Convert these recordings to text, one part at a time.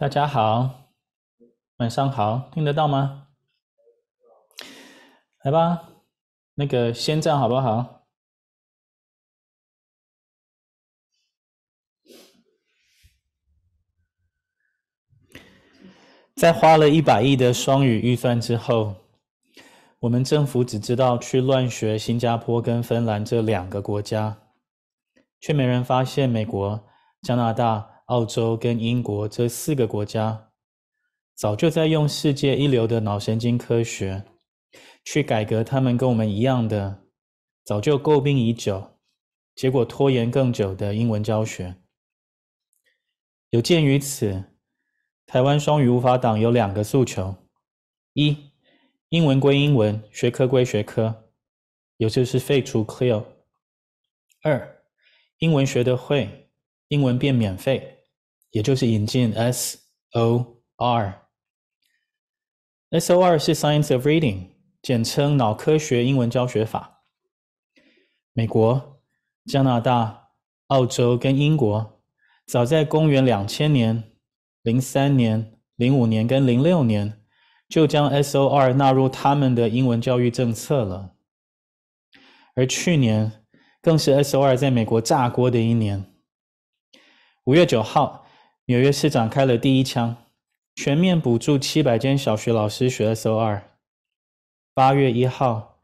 大家好，晚上好，听得到吗？来吧，那个先这样好不好？在花了一百亿的双语预算之后，我们政府只知道去乱学新加坡跟芬兰这两个国家，却没人发现美国、加拿大。澳洲跟英国这四个国家，早就在用世界一流的脑神经科学，去改革他们跟我们一样的，早就诟病已久，结果拖延更久的英文教学。有鉴于此，台湾双语无法党有两个诉求：一，英文归英文，学科归学科，也就是废除 Clear；二，英文学得会，英文变免费。也就是引进 S-O-R。S-O-R 是 Science of Reading，简称脑科学英文教学法。美国、加拿大、澳洲跟英国，早在公元两千年、零三年、零五年跟零六年，就将 S-O-R 纳入他们的英文教育政策了。而去年，更是 S-O-R 在美国炸锅的一年。五月九号。纽约市长开了第一枪，全面补助七百间小学老师学 S-O-R。八月一号，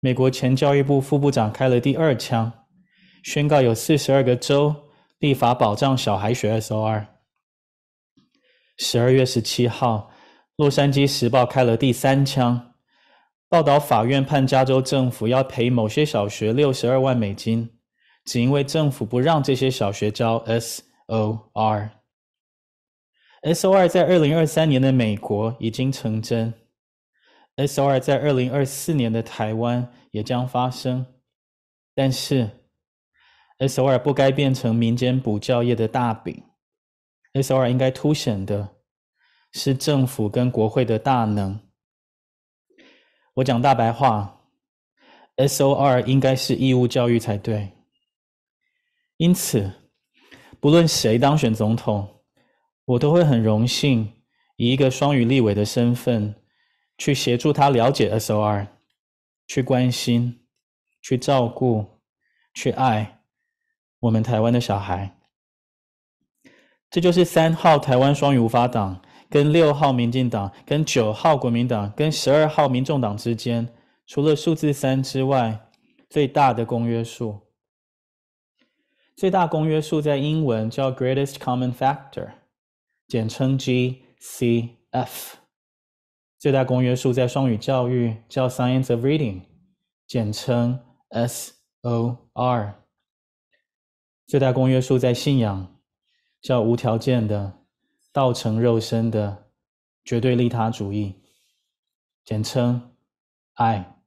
美国前教育部副部长开了第二枪，宣告有四十二个州立法保障小孩学 S-O-R。十二月十七号，洛杉矶时报开了第三枪，报道法院判加州政府要赔某些小学六十二万美金，只因为政府不让这些小学教 S-O-R。S-O-R 在二零二三年的美国已经成真，S-O-R 在二零二四年的台湾也将发生。但是，S-O-R 不该变成民间补教业的大饼，S-O-R 应该凸显的是政府跟国会的大能。我讲大白话，S-O-R 应该是义务教育才对。因此，不论谁当选总统。我都会很荣幸以一个双语立委的身份，去协助他了解 S-O-R，去关心、去照顾、去爱我们台湾的小孩。这就是三号台湾双语无法党跟六号民进党、跟九号国民党、跟十二号民众党之间，除了数字三之外，最大的公约数。最大公约数在英文叫 Greatest Common Factor。简称 GCF，最大公约数在双语教育叫 Science of Reading，简称 SOR。最大公约数在信仰叫无条件的道成肉身的绝对利他主义，简称爱。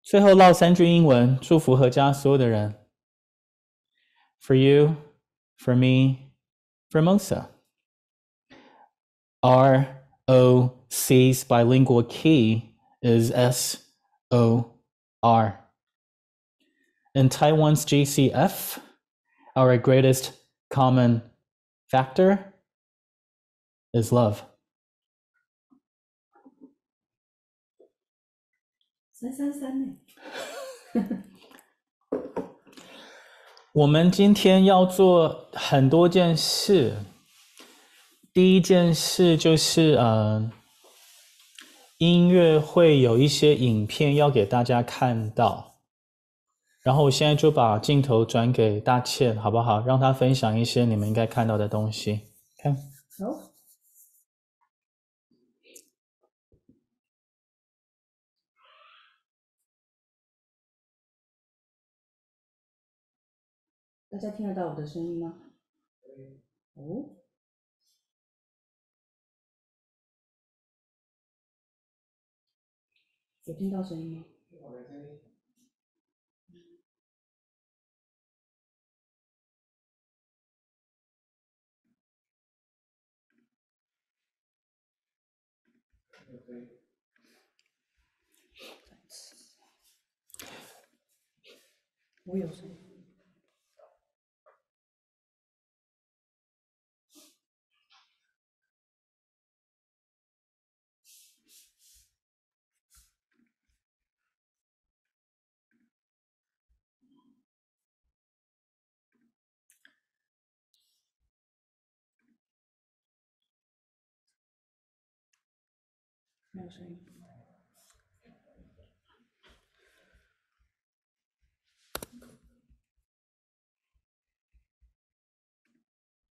最后唠三句英文，祝福阖家所有的人：For you, for me。Formosa. ROC's bilingual key is S O R. In Taiwan's GCF, our greatest common factor is love. 三三三 我们今天要做很多件事。第一件事就是，嗯，音乐会有一些影片要给大家看到。然后我现在就把镜头转给大倩，好不好？让她分享一些你们应该看到的东西。看，好。大家听得到我的声音吗？哦，有听到声音吗？我有声音。没有声音。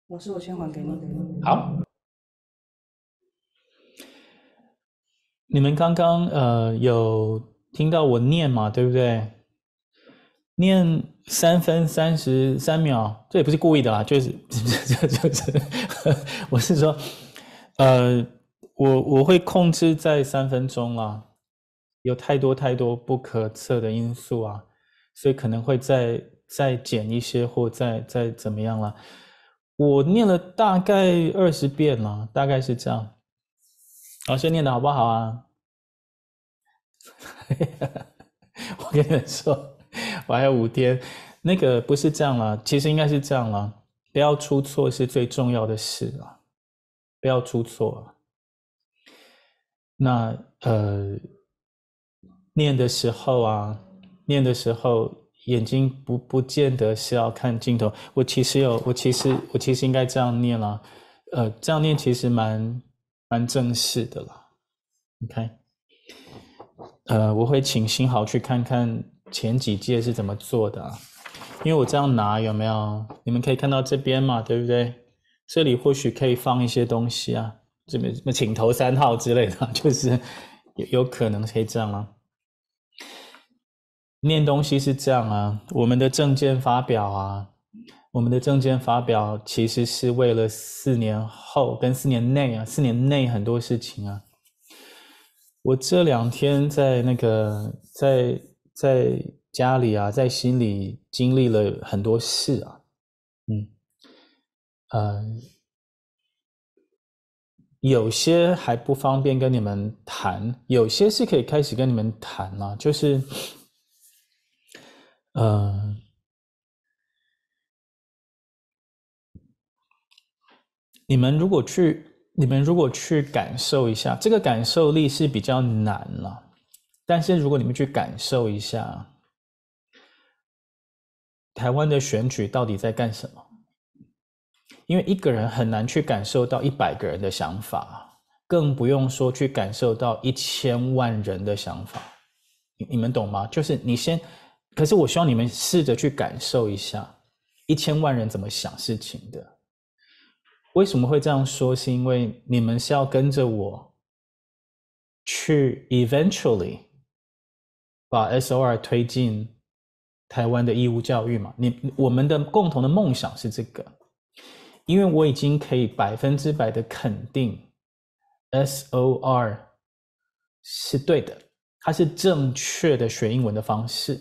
我是，我先还给你的。好。你们刚刚呃有听到我念嘛？对不对？念三分三十三秒，这也不是故意的啦，就是就 就是，我是说，呃，我我会控制在三分钟啦，有太多太多不可测的因素啊，所以可能会再再减一些或再再怎么样啦。我念了大概二十遍了，大概是这样。老师念的好不好啊？我跟你们说，我还有五天，那个不是这样啦，其实应该是这样啦，不要出错是最重要的事啊，不要出错。那呃，念的时候啊，念的时候。眼睛不不见得是要看镜头，我其实有，我其实我其实应该这样念了，呃，这样念其实蛮蛮正式的了，OK，呃，我会请新豪去看看前几届是怎么做的啊，因为我这样拿有没有？你们可以看到这边嘛，对不对？这里或许可以放一些东西啊，这边什么请投三号之类的，就是有有可能可以这样啊。念东西是这样啊，我们的证件发表啊，我们的证件发表其实是为了四年后跟四年内啊，四年内很多事情啊。我这两天在那个在在家里啊，在心里经历了很多事啊，嗯，呃，有些还不方便跟你们谈，有些是可以开始跟你们谈了，就是。呃，你们如果去，你们如果去感受一下，这个感受力是比较难了。但是如果你们去感受一下，台湾的选举到底在干什么？因为一个人很难去感受到一百个人的想法，更不用说去感受到一千万人的想法。你你们懂吗？就是你先。可是我希望你们试着去感受一下，一千万人怎么想事情的。为什么会这样说？是因为你们是要跟着我去 eventually 把 SOR 推进台湾的义务教育嘛？你我们的共同的梦想是这个，因为我已经可以百分之百的肯定 SOR 是对的，它是正确的学英文的方式。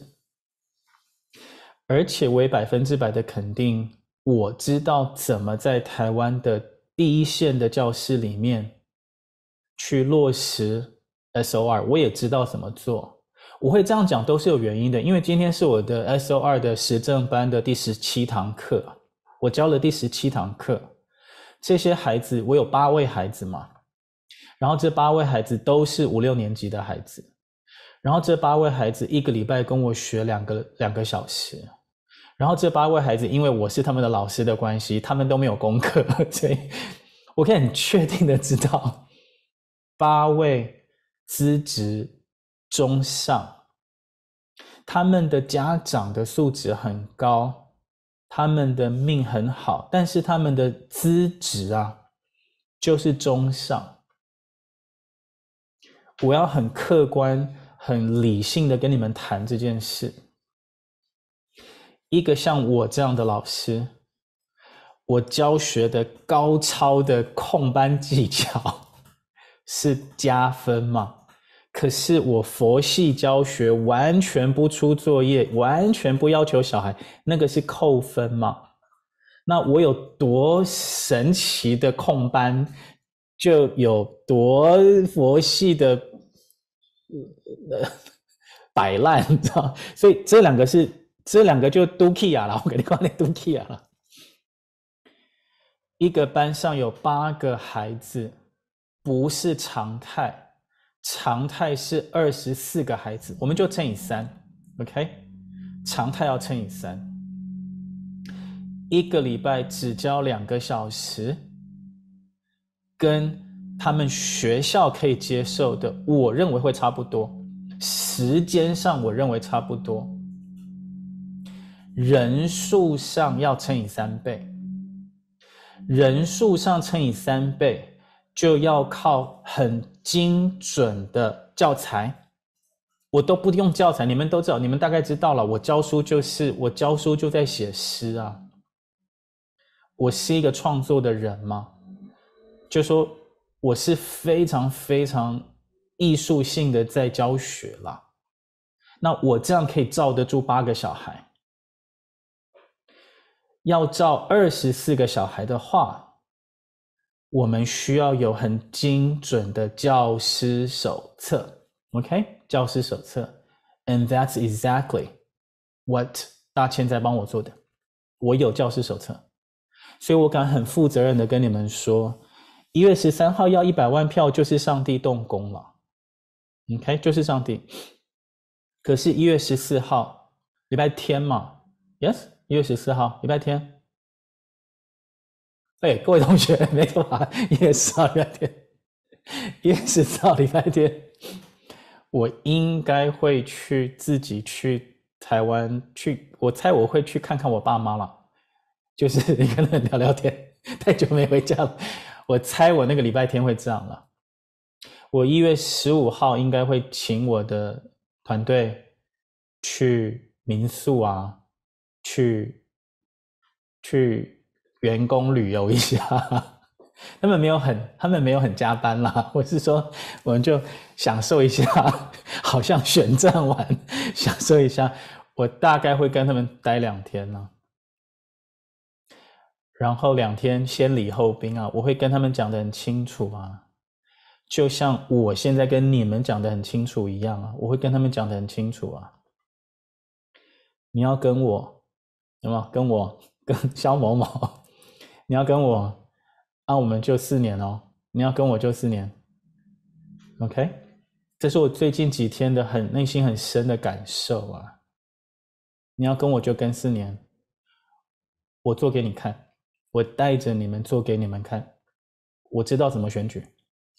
而且我也百分之百的肯定，我知道怎么在台湾的第一线的教室里面去落实 SOR，我也知道怎么做。我会这样讲都是有原因的，因为今天是我的 SOR 的实证班的第十七堂课，我教了第十七堂课。这些孩子，我有八位孩子嘛，然后这八位孩子都是五六年级的孩子，然后这八位孩子一个礼拜跟我学两个两个小时。然后这八位孩子，因为我是他们的老师的关系，他们都没有功课，所以我可以很确定的知道，八位资质中上，他们的家长的素质很高，他们的命很好，但是他们的资质啊，就是中上。我要很客观、很理性的跟你们谈这件事。一个像我这样的老师，我教学的高超的控班技巧 是加分吗？可是我佛系教学，完全不出作业，完全不要求小孩，那个是扣分嘛？那我有多神奇的控班，就有多佛系的摆烂，你知道？所以这两个是。这两个就都气啊了，我给你讲，你都气啊了。一个班上有八个孩子，不是常态，常态是二十四个孩子，我们就乘以三，OK？常态要乘以三。一个礼拜只教两个小时，跟他们学校可以接受的，我认为会差不多。时间上，我认为差不多。人数上要乘以三倍。人数上乘以三倍，就要靠很精准的教材。我都不用教材，你们都知道，你们大概知道了。我教书就是我教书就在写诗啊。我是一个创作的人嘛，就说我是非常非常艺术性的在教学啦。那我这样可以罩得住八个小孩。要照二十四个小孩的话，我们需要有很精准的教师手册，OK？教师手册，and that's exactly what 大千在帮我做的。我有教师手册，所以我敢很负责任的跟你们说，一月十三号要一百万票，就是上帝动工了，OK？就是上帝。可是，一月十四号，礼拜天嘛，Yes？一月十四号，礼拜天。哎，各位同学，没错啊，一月十号礼拜天，一月十四号礼拜天，我应该会去自己去台湾去，我猜我会去看看我爸妈了，就是跟他们聊聊天，太久没回家了。我猜我那个礼拜天会这样了。我一月十五号应该会请我的团队去民宿啊。去去员工旅游一下，他们没有很，他们没有很加班啦。我是说，我们就享受一下，好像选战完，享受一下。我大概会跟他们待两天呢，然后两天先礼后兵啊，我会跟他们讲得很清楚啊，就像我现在跟你们讲得很清楚一样啊，我会跟他们讲得很清楚啊。你要跟我。有没有跟我跟肖某某？你要跟我，那、我们就四年哦。你要跟我就四年，OK？这是我最近几天的很内心很深的感受啊。你要跟我就跟四年，我做给你看，我带着你们做给你们看。我知道怎么选举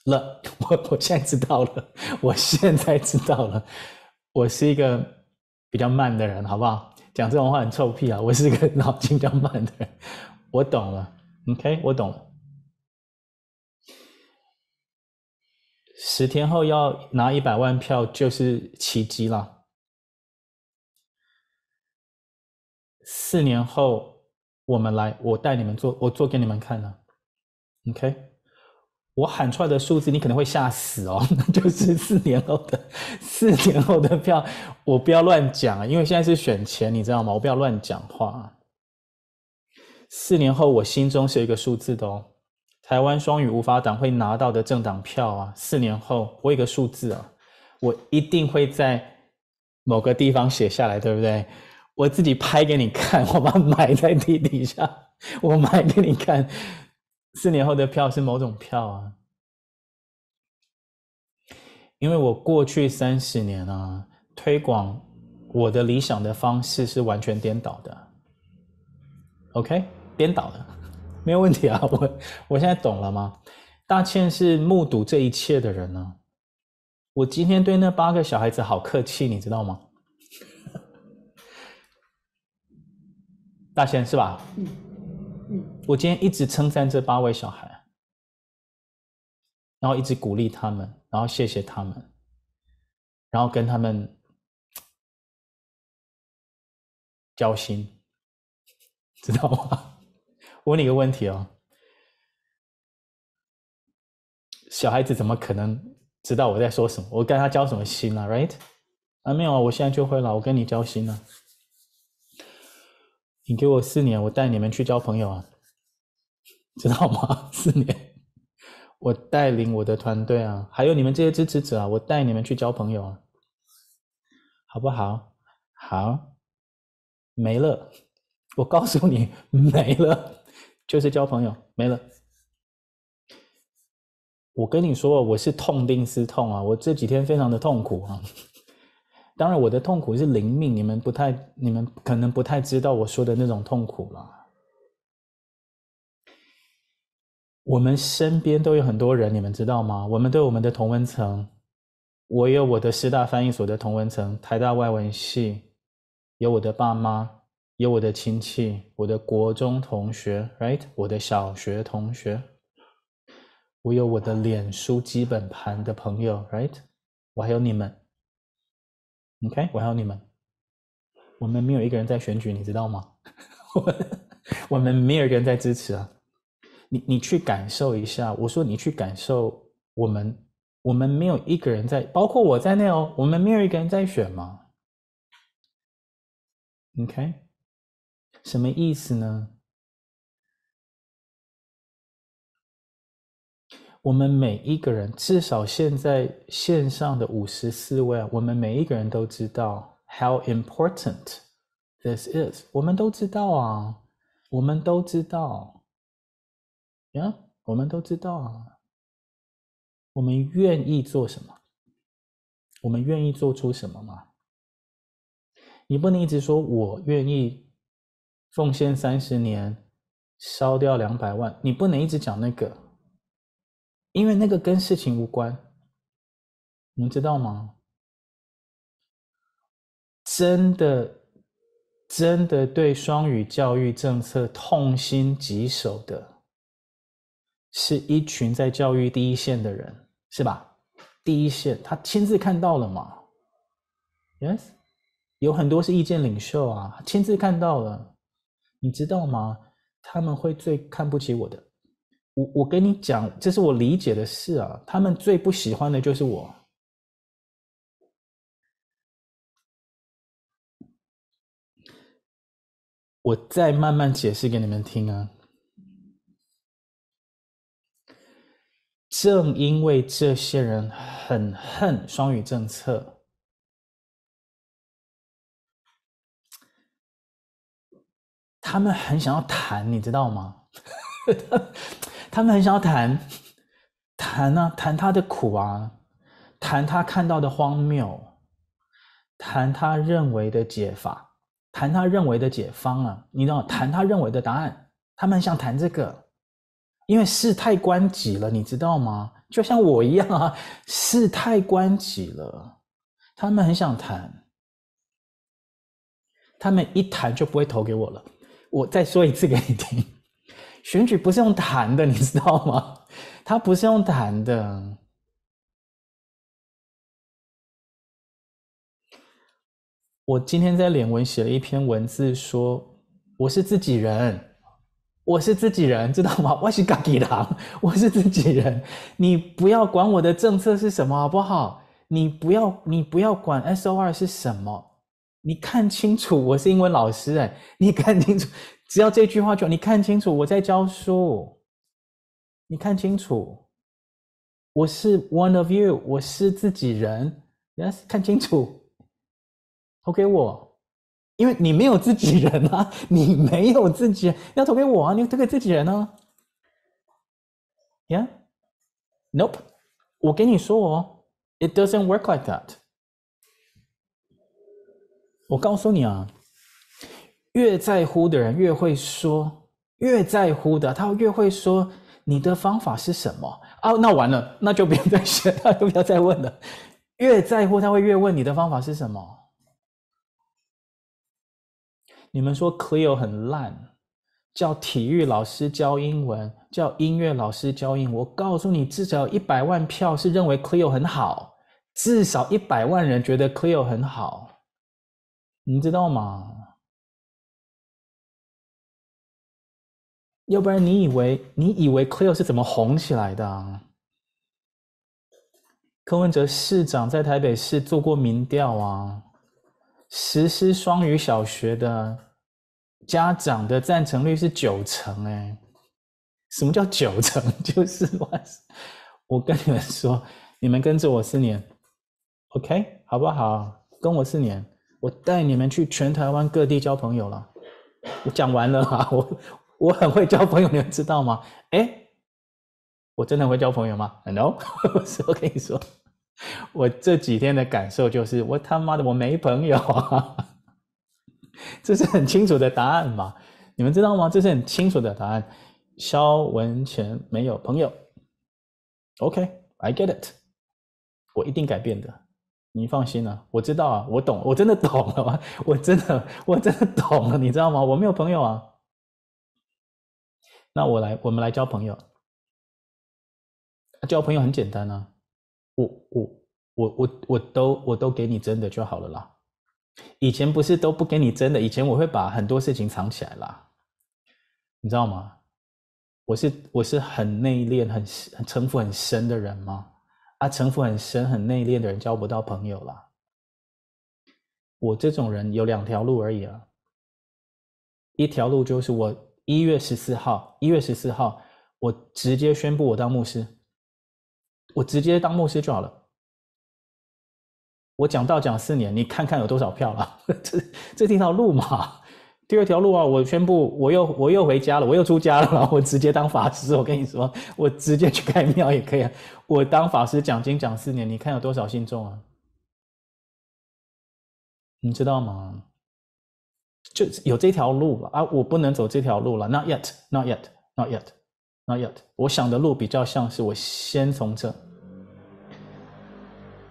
了，我我现在知道了，我现在知道了。我是一个比较慢的人，好不好？讲这种话很臭屁啊！我是一个脑筋比较慢的人，我懂了，OK，我懂了。十天后要拿一百万票就是奇迹了。四年后我们来，我带你们做，我做给你们看呢，OK。我喊出来的数字，你可能会吓死哦，那 就是四年后的四年后的票，我不要乱讲啊，因为现在是选前，你知道吗？我不要乱讲话。啊四年后，我心中是有一个数字的哦，台湾双语无法党会拿到的政党票啊，四年后我有个数字啊，我一定会在某个地方写下来，对不对？我自己拍给你看，我把它埋在地底下，我埋给你看。四年后的票是某种票啊，因为我过去三十年啊，推广我的理想的方式是完全颠倒的。OK，颠倒的，没有问题啊。我我现在懂了吗？大倩是目睹这一切的人呢、啊。我今天对那八个小孩子好客气，你知道吗？大倩是吧？嗯。我今天一直称赞这八位小孩，然后一直鼓励他们，然后谢谢他们，然后跟他们交心，知道吗？问你一个问题哦，小孩子怎么可能知道我在说什么？我跟他交什么心啊？Right？啊，没有啊，我现在就会了，我跟你交心了。你给我四年，我带你们去交朋友啊。知道吗？四年，我带领我的团队啊，还有你们这些支持者啊，我带你们去交朋友啊，好不好？好，没了，我告诉你，没了，就是交朋友，没了。我跟你说，我是痛定思痛啊，我这几天非常的痛苦啊。当然，我的痛苦是灵命，你们不太，你们可能不太知道我说的那种痛苦了。我们身边都有很多人，你们知道吗？我们都有我们的同温层。我有我的师大翻译所的同温层，台大外文系，有我的爸妈，有我的亲戚，我的国中同学，right？我的小学同学，我有我的脸书基本盘的朋友，right？我还有你们，OK？我还有你们，我们没有一个人在选举，你知道吗？我们没有一个人在支持啊。你你去感受一下，我说你去感受我们。我们没有一个人在，包括我在内哦。我们没有一个人在选吗？OK，什么意思呢？我们每一个人，至少现在线上的五十四位，我们每一个人都知道 how important this is。我们都知道啊，我们都知道，呀我们都知道啊。我们愿意做什么？我们愿意做出什么吗？你不能一直说我愿意奉献三十年，烧掉两百万。你不能一直讲那个，因为那个跟事情无关。你知道吗？真的，真的对双语教育政策痛心疾首的。是一群在教育第一线的人，是吧？第一线，他亲自看到了吗？Yes，有很多是意见领袖啊，亲自看到了，你知道吗？他们会最看不起我的。我我跟你讲，这是我理解的事啊。他们最不喜欢的就是我。我再慢慢解释给你们听啊。正因为这些人很恨双语政策，他们很想要谈，你知道吗？他们很想要谈，谈啊，谈他的苦啊，谈他看到的荒谬，谈他认为的解法，谈他认为的解方啊，你知道，谈他认为的答案，他们很想谈这个。因为事态关己了，你知道吗？就像我一样啊，事态关己了，他们很想谈，他们一谈就不会投给我了。我再说一次给你听，选举不是用谈的，你知道吗？他不是用谈的。我今天在脸文写了一篇文字，说我是自己人。我是自己人，知道吗？我是自己人，我是自己人。你不要管我的政策是什么，好不好？你不要，你不要管 SOR 是什么。你看清楚，我是英文老师哎，你看清楚，只要这句话就你看清楚，我在教书。你看清楚，我是 one of you，我是自己人。Yes，看清楚，投给我。因为你没有自己人啊，你没有自己人，要投给我啊，你投给自己人啊。Yeah，Nope，我跟你说哦，It doesn't work like that。我告诉你啊，越在乎的人越会说，越在乎的他越会说你的方法是什么啊？那完了，那就不要再选，那就不要再问了。越在乎他会越问你的方法是什么。你们说 Cleo 很烂，叫体育老师教英文，叫音乐老师教英文。我告诉你，至少一百万票是认为 Cleo 很好，至少一百万人觉得 Cleo 很好，你知道吗？要不然你以为你以为 Clio 是怎么红起来的啊？柯文哲市长在台北市做过民调啊。实施双语小学的家长的赞成率是九成，哎，什么叫九成？就是我跟你们说，你们跟着我四年，OK，好不好？跟我四年，我带你们去全台湾各地交朋友了。我讲完了啊，我我很会交朋友，你们知道吗？哎，我真的会交朋友吗？No，我跟你说。我这几天的感受就是，我他妈的我没朋友啊，这是很清楚的答案嘛？你们知道吗？这是很清楚的答案。萧文前没有朋友。OK，I、get it，我一定改变的，你放心啊，我知道啊，我懂，我真的懂了，我真的，我真的懂了，你知道吗？我没有朋友啊。那我来，我们来交朋友。交朋友很简单啊，我我我我我都我都给你真的就好了啦。以前不是都不给你真的，以前我会把很多事情藏起来啦，你知道吗？我是我是很内敛、很很城府很深的人吗？啊，城府很深、很内敛的人交不到朋友啦。我这种人有两条路而已啊，一条路就是我一月十四号，一月十四号，我直接宣布我当牧师。我直接当牧师就好了。我讲道讲四年，你看看有多少票了？这这是一条路嘛。第二条路啊，我宣布我又我又回家了，我又出家了，我直接当法师。我跟你说，我直接去开庙也可以啊。我当法师讲经讲四年，你看有多少信众啊？你知道吗？就有这条路了啊！我不能走这条路了。Not yet, not yet, not yet. Not yet，我想的路比较像是我先从这，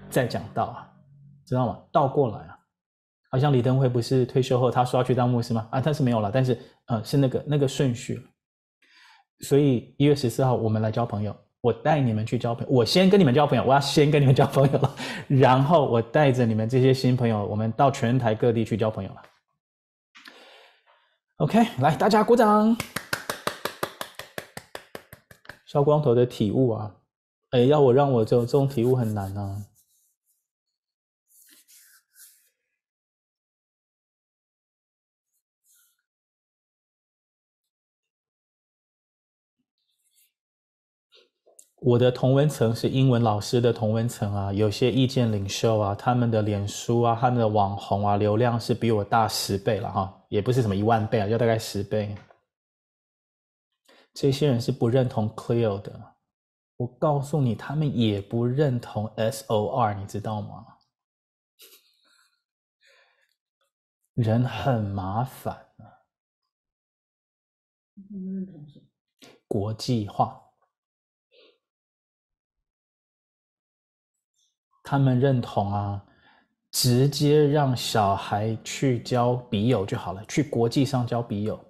再讲道啊，知道吗？倒过来啊，好像李登辉不是退休后他说要去当牧师吗？啊，他是没有了，但是呃是那个那个顺序。所以一月十四号我们来交朋友，我带你们去交朋友，我先跟你们交朋友，我要先跟你们交朋友了，然后我带着你们这些新朋友，我们到全台各地去交朋友了。OK，来大家鼓掌。烧光头的体悟啊，哎，要我让我这种这种体悟很难啊。我的同文层是英文老师的同文层啊，有些意见领袖啊，他们的脸书啊，他们的网红啊，流量是比我大十倍了哈，也不是什么一万倍啊，就大概十倍。这些人是不认同 Clear 的，我告诉你，他们也不认同 SOR，你知道吗？人很麻烦啊。国际化，他们认同啊，直接让小孩去交笔友就好了，去国际上交笔友。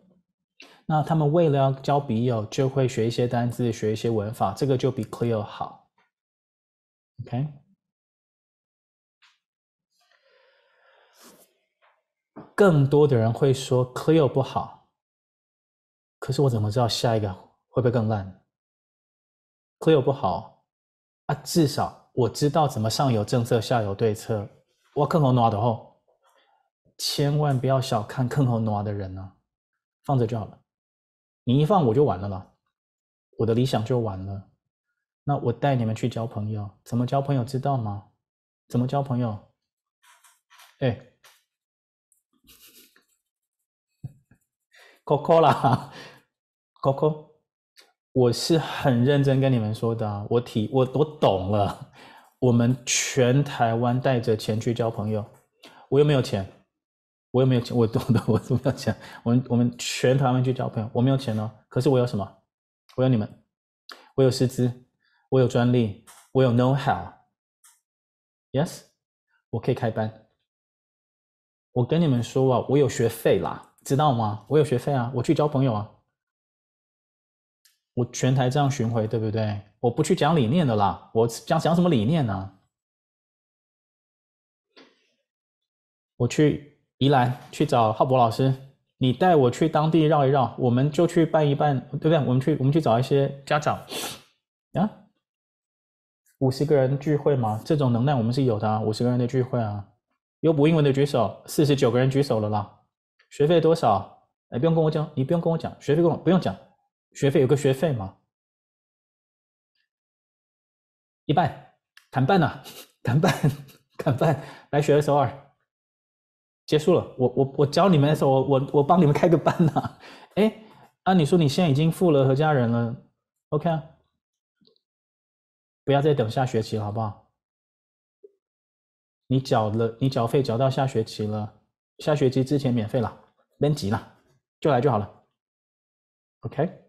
那他们为了要交笔友，就会学一些单字，学一些文法，这个就比 Clear 好。OK，更多的人会说 Clear 不好，可是我怎么知道下一个会不会更烂？Clear 不好啊，至少我知道怎么上有政策，下有对策。我坑猴挪的吼，千万不要小看坑猴挪的人呢、啊，放着就好了。你一放我就完了啦，我的理想就完了。那我带你们去交朋友，怎么交朋友知道吗？怎么交朋友？哎，Coco 啦，Coco，我是很认真跟你们说的啊，我体我我懂了。我们全台湾带着钱去交朋友，我又没有钱。我又没有钱，我懂的，我怎么要钱？我们我们全台湾去交朋友，我没有钱哦。可是我有什么？我有你们，我有师资，我有专利，我有 know how。Yes，我可以开班。我跟你们说啊，我有学费啦，知道吗？我有学费啊，我去交朋友啊。我全台这样巡回，对不对？我不去讲理念的啦，我讲讲什么理念呢？我去。宜兰去找浩博老师，你带我去当地绕一绕，我们就去办一办，对不对？我们去，我们去找一些家长，啊，五十个人聚会嘛，这种能量我们是有的啊，五十个人的聚会啊，有补英文的举手，四十九个人举手了啦，学费多少？哎，不用跟我讲，你不用跟我讲，学费跟我不用讲，学费有个学费嘛，一半，砍半呐，砍半，砍半，来学 SOR。结束了，我我我教你们的时候，我我我帮你们开个班呐、啊，哎，啊，你说你现在已经付了何家人了，OK 啊，不要再等下学期了，好不好？你缴了，你缴费缴到下学期了，下学期之前免费了，别急了，就来就好了，OK。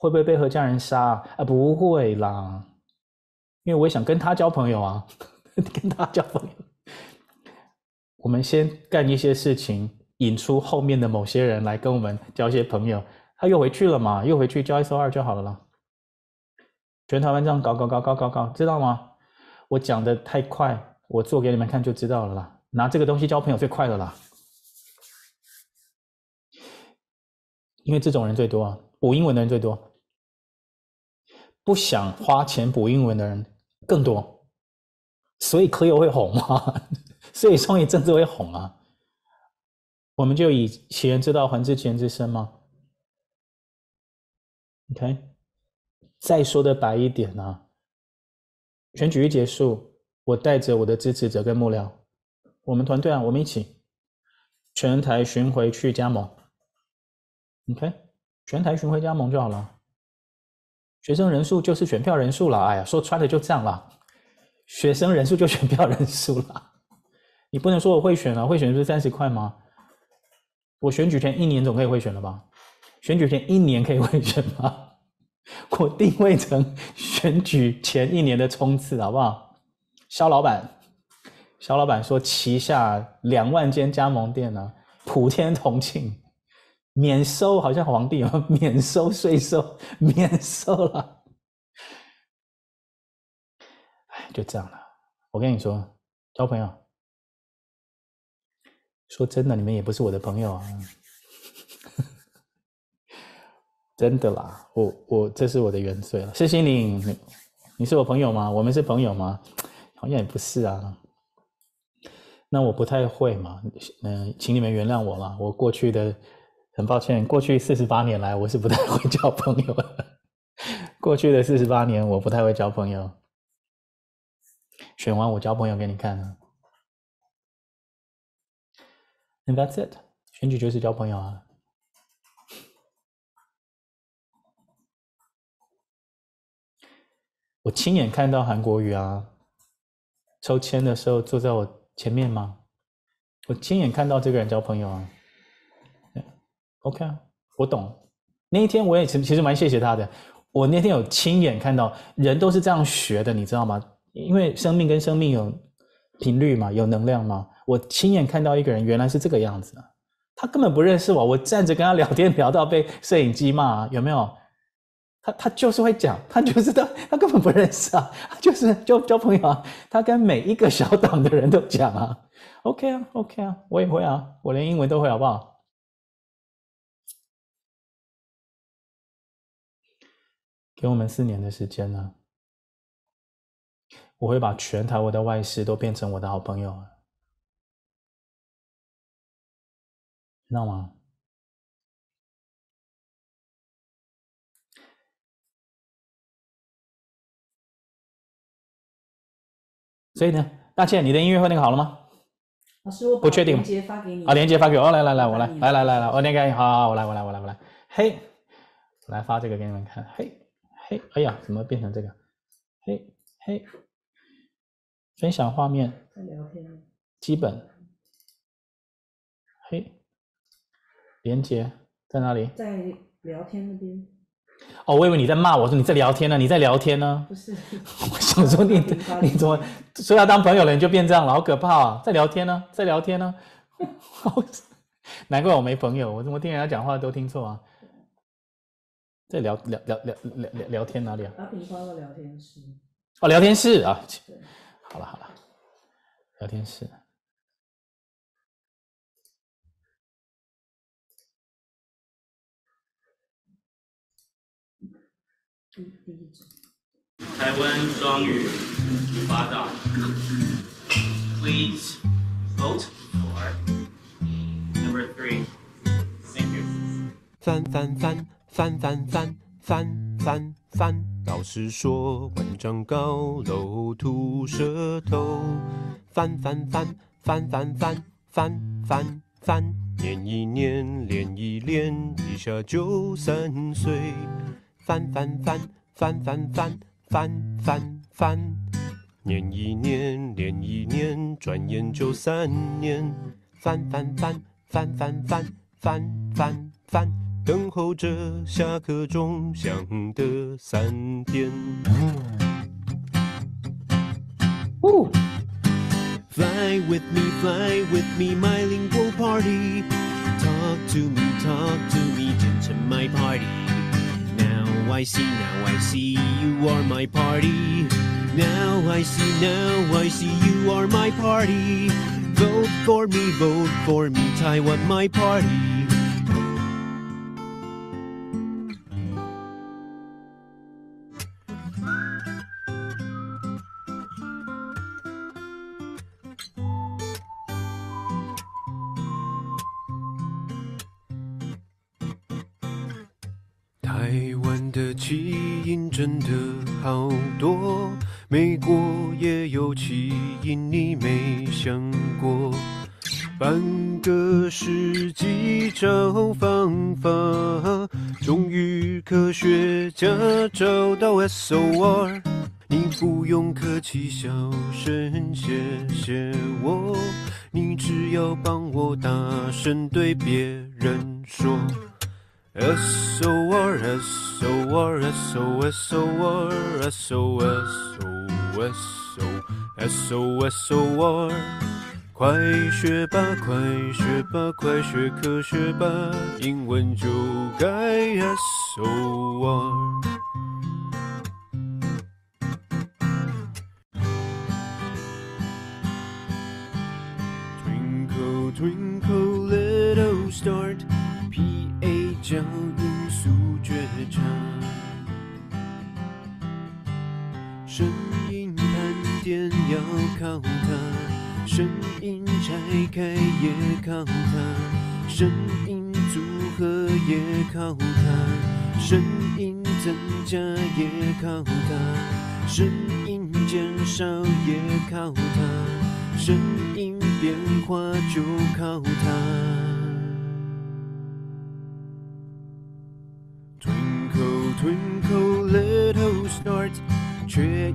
会不会被何家人杀啊？不会啦，因为我也想跟他交朋友啊，跟他交朋友。我们先干一些事情，引出后面的某些人来跟我们交一些朋友。他又回去了嘛，又回去交 S O 二就好了啦。全台湾这样搞搞搞搞搞搞，知道吗？我讲的太快，我做给你们看就知道了啦。拿这个东西交朋友最快了啦，因为这种人最多啊，补英文的人最多，不想花钱补英文的人更多，所以柯友会红吗，所以双语政治会红啊。我们就以其人之道还治其人之身吗？OK，再说的白一点啊，选举一结束，我带着我的支持者跟幕僚。我们团队啊，我们一起全台巡回去加盟，OK，全台巡回加盟就好了。学生人数就是选票人数了，哎呀，说穿了就这样了。学生人数就选票人数了，你不能说我会选啊，会选是三十块吗？我选举前一年总可以会选了吧？选举前一年可以会选吗？我定位成选举前一年的冲刺，好不好？肖老板。肖老板说：“旗下两万间加盟店呢、啊，普天同庆，免收，好像皇帝啊，免收税收，免收了。哎，就这样了。我跟你说，交朋友，说真的，你们也不是我的朋友啊，真的啦。我我这是我的原罪了。谢谢你，你你是我朋友吗？我们是朋友吗？好像也不是啊。”那我不太会嘛，嗯，请你们原谅我了。我过去的很抱歉，过去四十八年来，我是不太会交朋友的。过去的四十八年，我不太会交朋友。选完我交朋友给你看啊。And that's it，选举就是交朋友啊。我亲眼看到韩国瑜啊，抽签的时候坐在我。前面吗？我亲眼看到这个人交朋友啊。OK 啊，我懂。那一天我也其实蛮谢谢他的。我那天有亲眼看到，人都是这样学的，你知道吗？因为生命跟生命有频率嘛，有能量嘛。我亲眼看到一个人原来是这个样子啊，他根本不认识我，我站着跟他聊天聊到被摄影机骂，有没有？他他就是会讲，他就是他他根本不认识啊，他就是交交朋友啊，他跟每一个小党的人都讲啊，OK 啊 OK 啊，我也会啊，我连英文都会，好不好？给我们四年的时间呢，我会把全台湾的外事都变成我的好朋友，知道吗？所以呢，大倩，你的音乐会那个好了吗？老师，我不确定。链接发给你。啊，链接发给我。哦，来来来，我来，来来来来，我那个，好好，我来我来我来我来。嘿，我来发这个给你们看。嘿，嘿，哎呀，怎么变成这个？嘿，嘿，分享画面。在聊天。基本。嘿，连接在哪里？在聊天那边。哦，我以为你在骂我，说你在聊天呢，你在聊天呢？不是，我想说你你怎么说要当朋友了，你就变这样了，好可怕啊！在聊天呢，在聊天呢，难怪我没朋友，我怎么听人家讲话都听错啊？在聊聊聊聊聊聊聊天哪里啊？把屏放到聊天室。哦，聊天室啊，好了好了，聊天室。台湾双语八大，Please vote for number three. Thank you. 翻翻翻翻翻翻翻翻翻，老师说文章高楼吐舌头。翻翻翻翻翻翻翻翻翻，念一念，练一练，一下就三岁。翻翻翻翻翻翻翻翻翻，念一念，练一念，转眼就三年。翻翻翻翻翻翻翻翻翻，等候着下课钟响的三点。Fly with me, fly with me, my lingual party. Talk to me, talk to me, into my party. Now I see, now I see you are my party. Now I see, now I see you are my party. Vote for me, vote for me, Taiwan my party. SOR，你不用客气，小声谢谢我，你只要帮我大声对别人说。S O R S O R S O S O R S O S O S O S O S O R，快学吧，快学吧，快学科学吧，英文就该 S O R。Twinkle little star，P A。教音速觉察，声音盘点要靠它，声音拆开也靠它，声音组合也靠它，声音增加也靠它，声音减少也靠它，声音变化就靠它。Twinkle twinkle little star，缺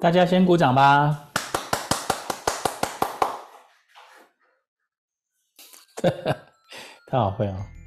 大家先鼓掌吧。太好会哦。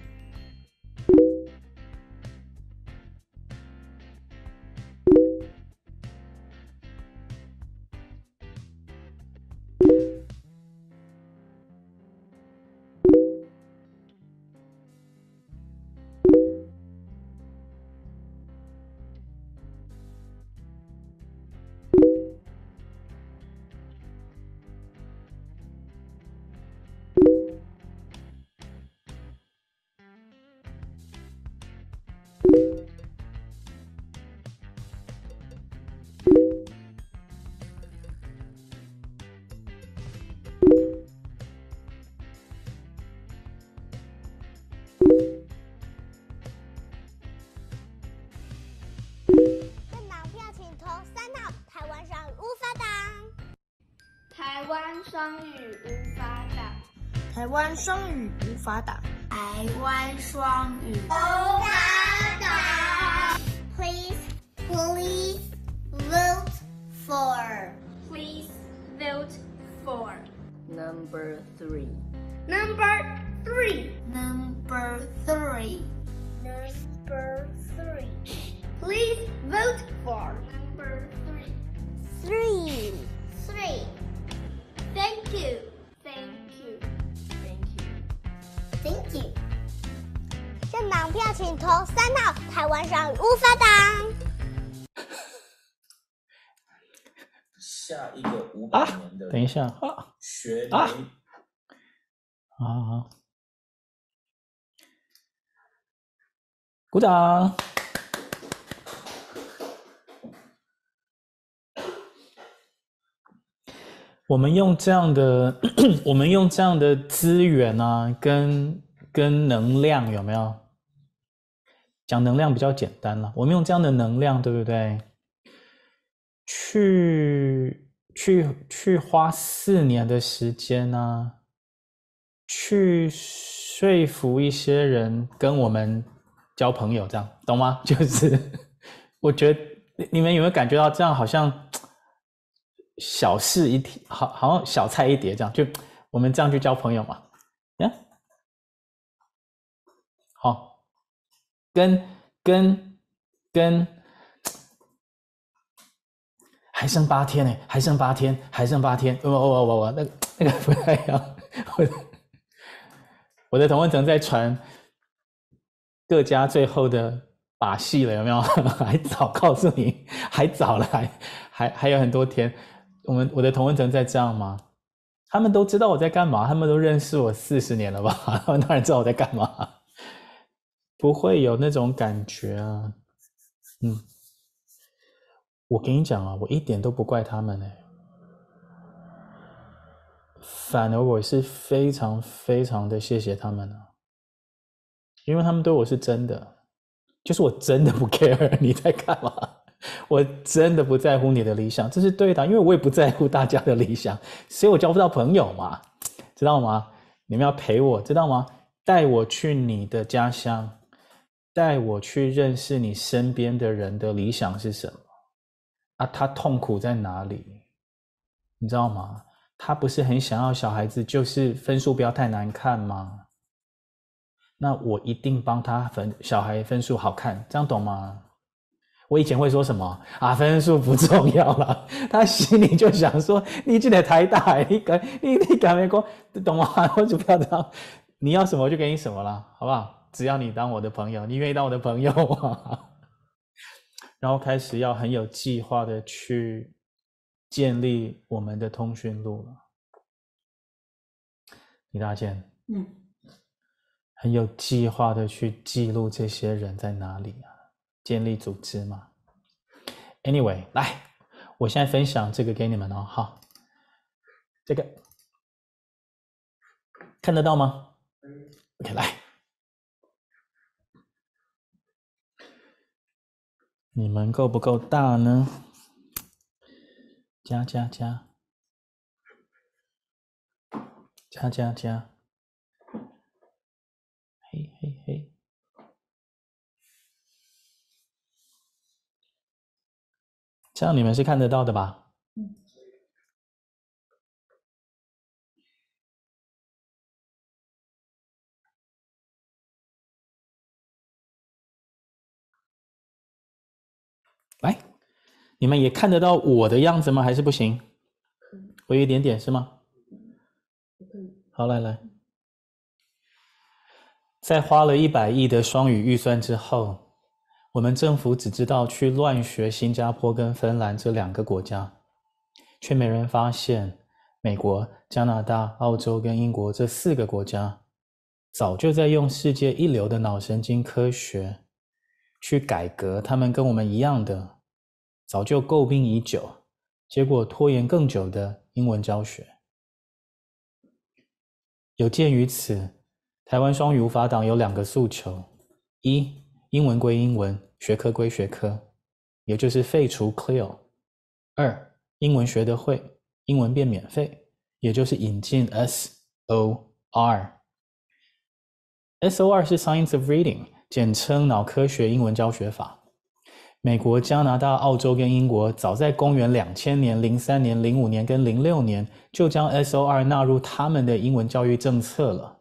下一个五百啊年的，等一下啊学雷啊好好好，鼓掌。我们用这样的，我们用这样的资源啊，跟跟能量有没有？讲能量比较简单了。我们用这样的能量，对不对？去去去花四年的时间呢、去说服一些人跟我们交朋友，这样懂吗？就是我觉得你们有没有感觉到这样好像小事一提，好好像小菜一碟这样，就我们这样去交朋友嘛？呀，好，跟跟跟。还剩八天呢，还剩八天，还剩八天。我我我我，那个 那个不太一样。我的我的同温层在传各家最后的把戏了，有没有？还早，告诉你，还早了，还还还有很多天。我们我的同文层在这样吗？他们都知道我在干嘛，他们都认识我四十年了吧？他们当然知道我在干嘛。不会有那种感觉啊，嗯。我跟你讲啊，我一点都不怪他们哎，反而我是非常非常的谢谢他们啊，因为他们对我是真的，就是我真的不 care 你在干嘛，我真的不在乎你的理想，这是对的，因为我也不在乎大家的理想，所以我交不到朋友嘛，知道吗？你们要陪我，知道吗？带我去你的家乡，带我去认识你身边的人的理想是什么？啊，他痛苦在哪里？你知道吗？他不是很想要小孩子就是分数不要太难看吗？那我一定帮他分小孩分数好看，这样懂吗？我以前会说什么啊？分数不重要了，他心里就想说：你进来台大，你敢你你敢没过，懂吗？我就不要这样，你要什么我就给你什么了，好不好？只要你当我的朋友，你愿意当我的朋友吗？然后开始要很有计划的去建立我们的通讯录了，李大健，嗯，很有计划的去记录这些人在哪里啊，建立组织嘛。Anyway，来，我现在分享这个给你们哦，好，这个看得到吗？OK，来。你们够不够大呢？加加加，加加加，嘿嘿嘿，这样你们是看得到的吧？你们也看得到我的样子吗？还是不行？我有一点点是吗？好，来来。在花了一百亿的双语预算之后，我们政府只知道去乱学新加坡跟芬兰这两个国家，却没人发现美国、加拿大、澳洲跟英国这四个国家早就在用世界一流的脑神经科学去改革他们跟我们一样的早就诟病已久，结果拖延更久的英文教学。有鉴于此。台湾双语无法党有两个诉求：一、英文归英文，学科归学科，也就是废除 CLIL；二、英文学得会，英文变免费，也就是引进 SOR。SOR 是 Science of Reading，简称脑科学英文教学法。美国、加拿大、澳洲跟英国早在公元两千年、零三年、零五年跟零六年就将 SOR 纳入他们的英文教育政策了。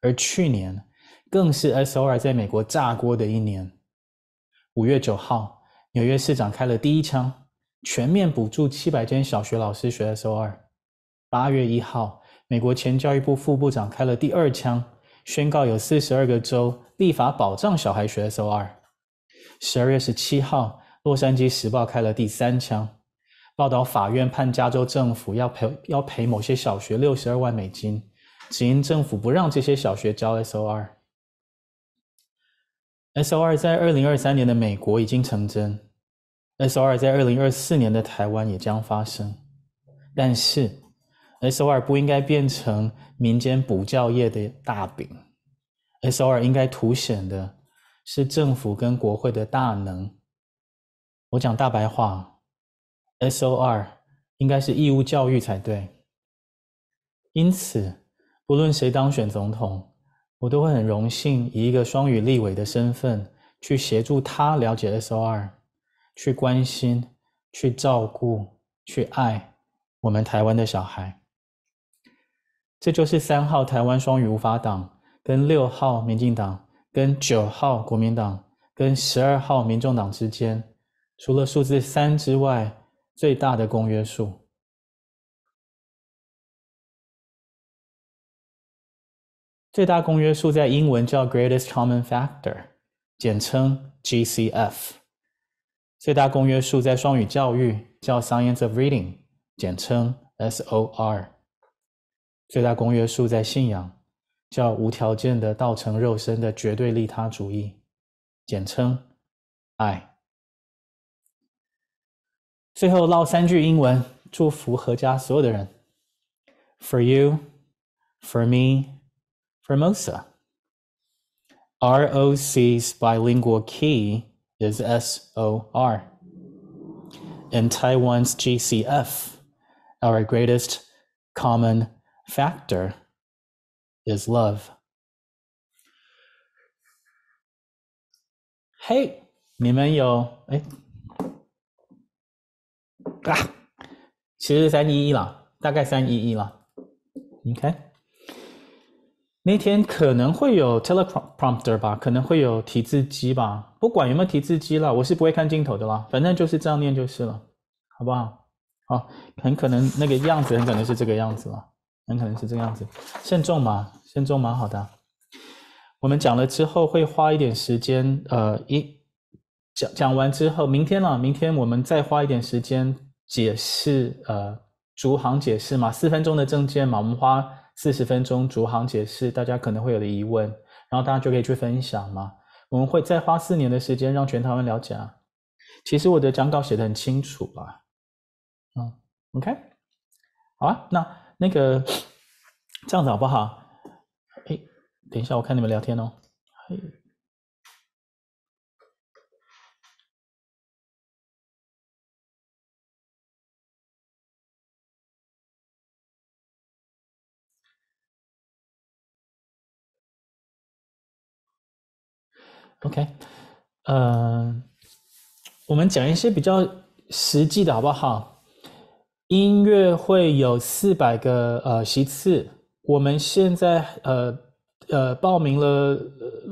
而去年，更是 SOR 在美国炸锅的一年。五月九号，纽约市长开了第一枪，全面补助七百间小学老师学 SOR。八月一号，美国前教育部副部长开了第二枪，宣告有四十二个州立法保障小孩学 SOR。十二月十七号，洛杉矶时报开了第三枪，报道法院判加州政府要赔要赔某些小学六十二万美金。只因政府不让这些小学教 SOR。SOR 在二零二三年的美国已经成真，SOR 在二零二四年的台湾也将发生。但是，SOR 不应该变成民间补教业的大饼，SOR 应该凸显的是政府跟国会的大能。我讲大白话，SOR 应该是义务教育才对。因此。不论谁当选总统，我都会很荣幸以一个双语立委的身份去协助他了解 SOR，去关心、去照顾、去爱我们台湾的小孩。这就是三号台湾双语无法党跟六号民进党跟九号国民党跟十二号民众党之间，除了数字三之外，最大的公约数。最大公约数在英文叫 Greatest Common Factor，简称 GCF。最大公约数在双语教育叫 Science of Reading，简称 SOR。最大公约数在信仰叫无条件的道成肉身的绝对利他主义，简称爱。最后唠三句英文，祝福阖家所有的人：For you, for me. Formosa. ROC's bilingual key is SOR. In Taiwan's GCF, our greatest common factor is love. Hey, 你们有哎啊，其实三一一了，大概三一一了，OK。那天可能会有 teleprompter 吧，可能会有提字机吧，不管有没有提字机啦，我是不会看镜头的啦，反正就是这样念就是了，好不好？好，很可能那个样子很可能是这个样子了，很可能是这个样子，慎重嘛，慎重蛮好的。我们讲了之后会花一点时间，呃，一讲讲完之后，明天了，明天我们再花一点时间解释，呃，逐行解释嘛，四分钟的证件嘛，我们花。四十分钟逐行解释，大家可能会有的疑问，然后大家就可以去分享嘛。我们会再花四年的时间让全台湾了解啊。其实我的讲稿写得很清楚啊？嗯，OK，好啊。那那个 这样子好不好？哎，等一下，我看你们聊天哦。嘿。OK，呃，我们讲一些比较实际的好不好？音乐会有四百个呃席次，我们现在呃呃报名了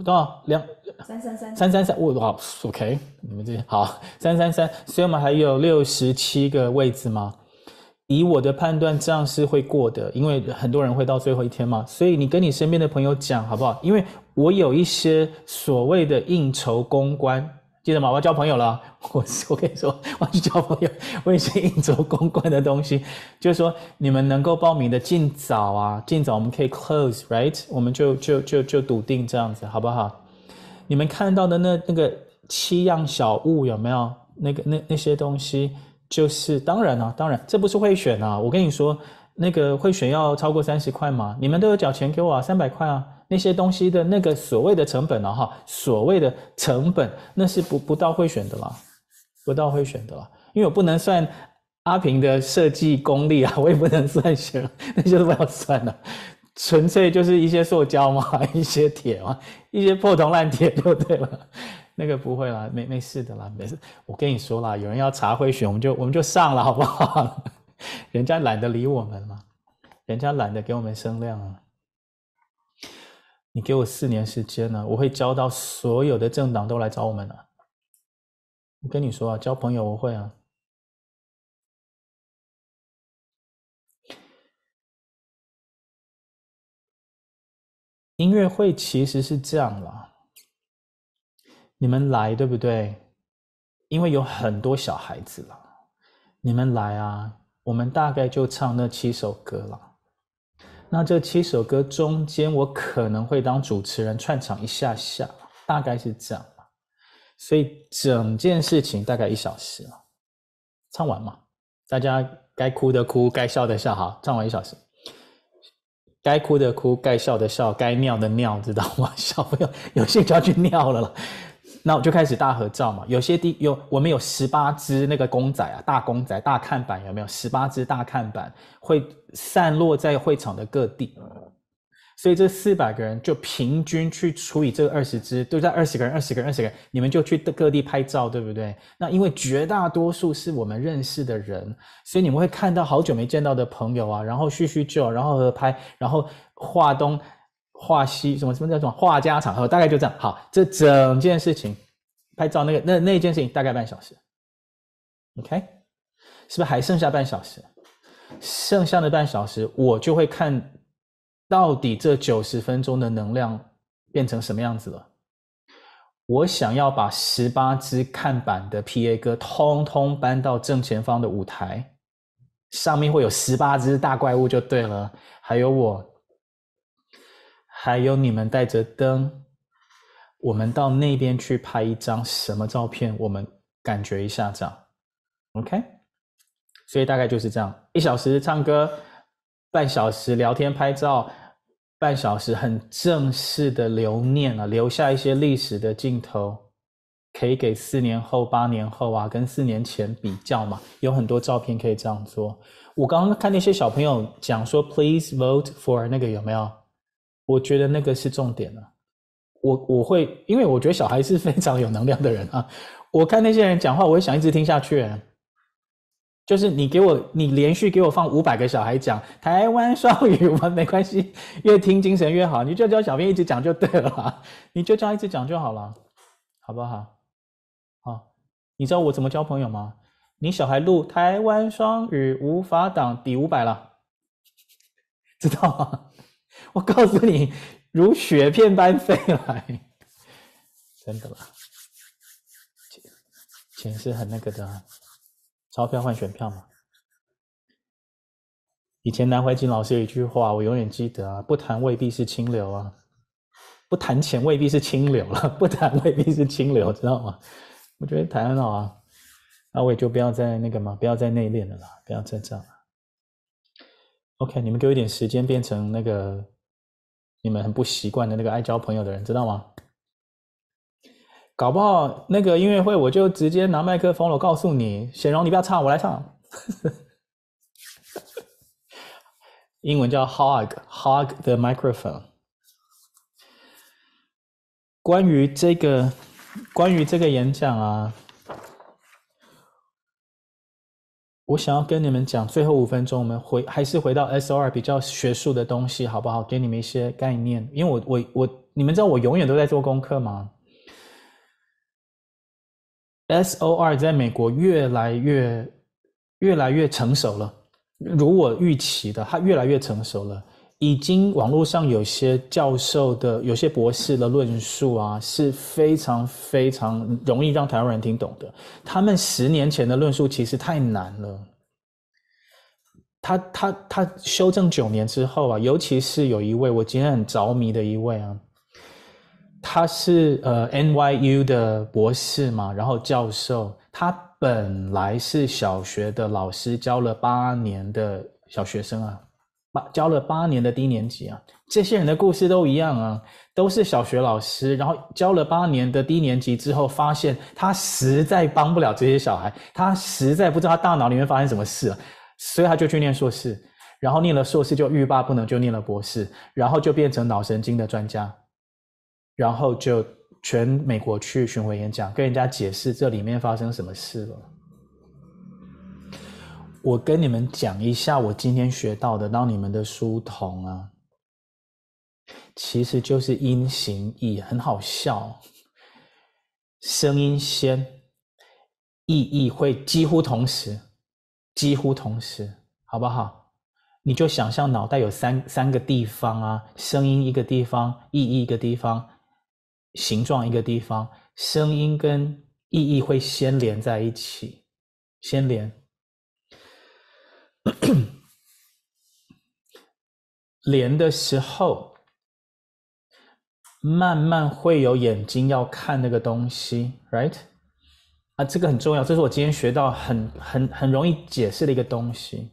多少两三三三三三三，我好 OK，你们这些好三三三，所以我们还有六十七个位置吗？以我的判断，这样是会过的，因为很多人会到最后一天嘛。所以你跟你身边的朋友讲好不好？因为我有一些所谓的应酬公关。记得吗？我要交朋友了。我我跟你说，我要去交朋友。我有一些应酬公关的东西，就是说你们能够报名的，尽早啊，尽早我们可以 close，right？我们就就就就笃定这样子，好不好？你们看到的那那个七样小物有没有？那个那那些东西，就是当然啊，当然这不是会选啊。我跟你说，那个会选要超过三十块吗？你们都有缴钱给我啊，三百块啊。那些东西的那个所谓的成本啊，哈，所谓的成本，那是不不到会选的啦，不到会选的啦，因为我不能算阿平的设计功力啊，我也不能算选，那些都不要算了，纯粹就是一些塑胶嘛，一些铁嘛，一些破铜烂铁就对了，那个不会啦，没没事的啦，没事。我跟你说啦，有人要查会选，我们就我们就上了，好不好？人家懒得理我们嘛，人家懒得给我们声量啊。你给我四年时间呢，我会教到所有的政党都来找我们了。我跟你说啊，交朋友我会啊。音乐会其实是这样啦，你们来对不对？因为有很多小孩子了，你们来啊，我们大概就唱那七首歌了。那这七首歌中间，我可能会当主持人串场一下下，大概是这样。所以整件事情大概一小时啊，唱完嘛，大家该哭的哭，该笑的笑，好，唱完一小时。该哭的哭，该笑的笑，该尿的尿，知道吗？小朋友有兴趣就要去尿了了。那我就开始大合照嘛，有些地有我们有十八只那个公仔啊，大公仔、大看板有没有？十八只大看板会散落在会场的各地，所以这四百个人就平均去除以这个二十只，都在二十个人、二十个人、二十个人，你们就去各地拍照，对不对？那因为绝大多数是我们认识的人，所以你们会看到好久没见到的朋友啊，然后叙叙旧，然后合拍，然后画东。话西什么什么叫做画家场合，大概就这样。好，这整件事情拍照那个那那件事情大概半小时，OK，是不是还剩下半小时？剩下的半小时我就会看到底这九十分钟的能量变成什么样子了。我想要把十八支看板的 PA 歌通通搬到正前方的舞台，上面会有十八只大怪物就对了，还有我。还有你们带着灯，我们到那边去拍一张什么照片？我们感觉一下这样，OK？所以大概就是这样，一小时唱歌，半小时聊天拍照，半小时很正式的留念啊，留下一些历史的镜头，可以给四年后、八年后啊，跟四年前比较嘛，有很多照片可以这样做。我刚刚看那些小朋友讲说，Please vote for 那个有没有？我觉得那个是重点了，我我会，因为我觉得小孩是 非常有能量的人啊。我看那些人讲话，我会想一直听下去。就是你给我，你连续给我放五百个小孩讲台湾双语，我们没关系，越听精神越好。你就叫小编一直讲就对了，你就叫一直讲就好了，好不好？好，你知道我怎么交朋友吗？你小孩录台湾双语无法挡，抵五百了，知道吗？我告诉你，如雪片般飞来，真的吗，钱是很那个的，钞票换选票嘛。以前南怀瑾老师有一句话，我永远记得啊：不谈未必是清流啊，不谈钱未必是清流了，不谈未必是清流，知道吗？我觉得谈很好啊，那我也就不要再那个嘛，不要再内敛了啦，不要再这样了。OK，你们给我一点时间，变成那个。你们很不习惯的那个爱交朋友的人，知道吗？搞不好那个音乐会，我就直接拿麦克风了。我告诉你，显荣，你不要唱，我来唱。英文叫 hog，hog the microphone。关于这个，关于这个演讲啊，我想要跟你们讲，最后五分钟，我们回还是回到 SOR 比较学术的东西，好不好？给你们一些概念，因为我我我，你们知道我永远都在做功课吗？SOR 在美国越来越越来越成熟了，如我预期的，它越来越成熟了。已经网络上有些教授的、有些博士的论述啊，是非常非常容易让台湾人听懂的。他们十年前的论述其实太难了。他他他修正九年之后啊，尤其是有一位我今天很着迷的一位啊，他是呃 NYU 的博士嘛，然后教授，他本来是小学的老师，教了八年的小学生啊。教了八年的低年级啊，这些人的故事都一样啊，都是小学老师，然后教了八年的低年级之后，发现他实在帮不了这些小孩，他实在不知道他大脑里面发生什么事了，所以他就去念硕士，然后念了硕士就欲罢不能，就念了博士，然后就变成脑神经的专家，然后就全美国去巡回演讲，跟人家解释这里面发生什么事了。我跟你们讲一下我今天学到的，让你们的书童啊，其实就是音形意，很好笑。声音先，意义会几乎同时，几乎同时，好不好？你就想象脑袋有三三个地方啊，声音一个地方，意义一个地方，形状一个地方，声音跟意义会先连在一起，先连。连的时候，慢慢会有眼睛要看那个东西，right？啊，这个很重要，这是我今天学到很很很容易解释的一个东西。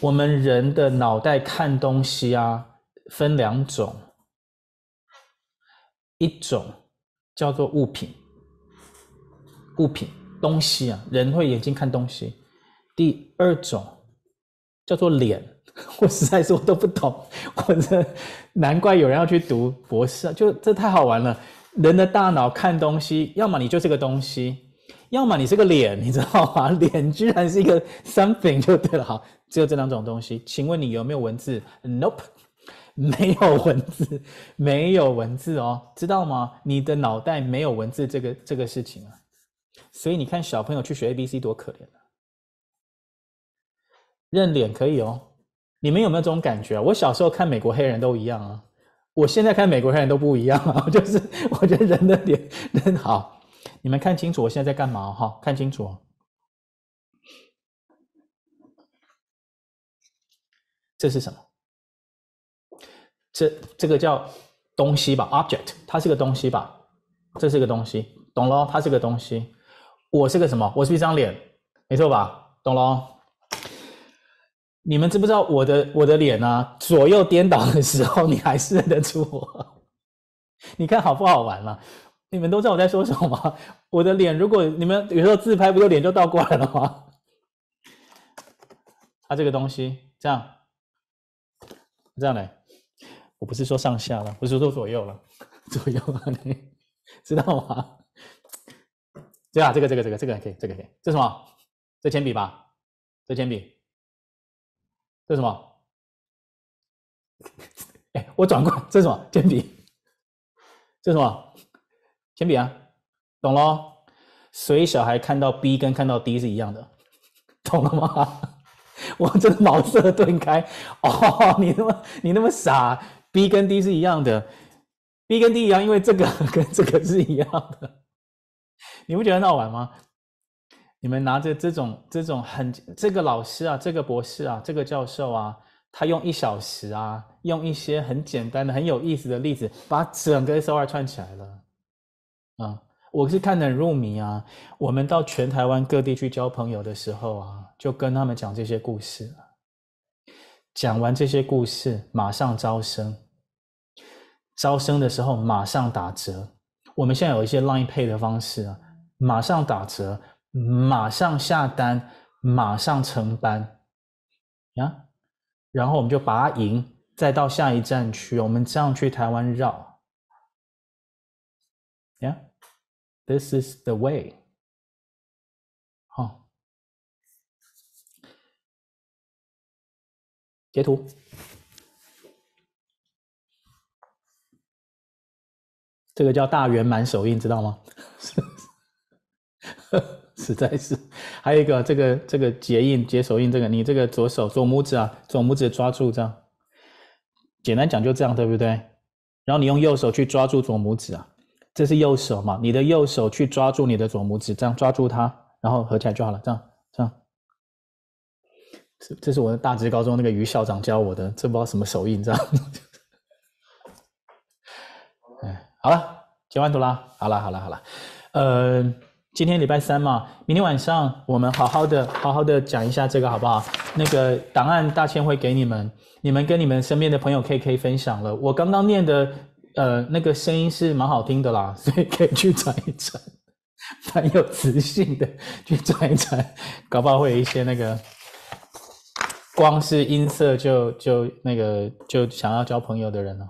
我们人的脑袋看东西啊，分两种，一种叫做物品，物品东西啊，人会眼睛看东西。第二种叫做脸，我实在是我都不懂，我这难怪有人要去读博士，就这太好玩了。人的大脑看东西，要么你就是个东西，要么你是个脸，你知道吗？脸居然是一个 something 就对了。好，只有这两种东西。请问你有没有文字？Nope，没有文字，没有文字哦，知道吗？你的脑袋没有文字这个这个事情啊。所以你看小朋友去学 ABC 多可怜啊。认脸可以哦，你们有没有这种感觉？我小时候看美国黑人都一样啊，我现在看美国黑人都不一样啊。就是我觉得人的脸真好，你们看清楚我现在在干嘛哈？看清楚，这是什么？这这个叫东西吧，object，它是个东西吧？这是个东西，懂了？它是个东西。我是个什么？我是一张脸，没错吧？懂了？你们知不知道我的我的脸啊，左右颠倒的时候，你还是认得出我？你看好不好玩了？你们都知道我在说什么吗？我的脸，如果你们有时候自拍，不就脸就倒过来了吗？它这个东西这样，这样嘞，我不是说上下了，不是说左右了，左右了，你知道吗？对啊，这个这个这个这个可以，这个可以，这什么？这铅笔吧？这铅笔。这什么？哎，我转过，这什么？铅笔。这什么？铅笔啊，懂喽？所以小孩看到 B 跟看到 D 是一样的，懂了吗？我真的茅塞顿开。哦，你那么你那么傻，B 跟 D 是一样的，B 跟 D 一样，因为这个 跟这个是一样的。你不觉得很好玩吗？你们拿着这种这种很这个老师啊，这个博士啊，这个教授啊，他用一小时啊，用一些很简单的、很有意思的例子，把整个 SOR 串起来了。啊，我是看得很入迷啊。我们到全台湾各地去交朋友的时候啊，就跟他们讲这些故事。讲完这些故事，马上招生。招生的时候马上打折。我们现在有一些 Line Pay 的方式啊，马上打折。马上下单，马上成班，呀，然后我们就把它赢，再到下一站去，我们这样去台湾绕，呀，This is the way。好，截图，这个叫大圆满手印，知道吗？实在是。还有一个这个这个结印结手印，这个你这个左手左拇指啊，左拇指抓住这样。简单讲就这样，对不对？然后你用右手去抓住左拇指啊，这是右手嘛？你的右手去抓住你的左拇指，这样抓住它，然后合起来就好了。这样这样。这这是我的大职高中那个于校长教我的，这不知道什么手印，这样。哎，好了，截完图啦。好了好了好了，呃。今天礼拜三嘛，明天晚上我们好好的、好好的讲一下这个好不好？那个档案大千会给你们，你们跟你们身边的朋友可以可以分享了。我刚刚念的，呃，那个声音是蛮好听的啦，所以可以去传一传，蛮有磁性的，去传一传，搞不好会有一些那个，光是音色就就那个就想要交朋友的人了。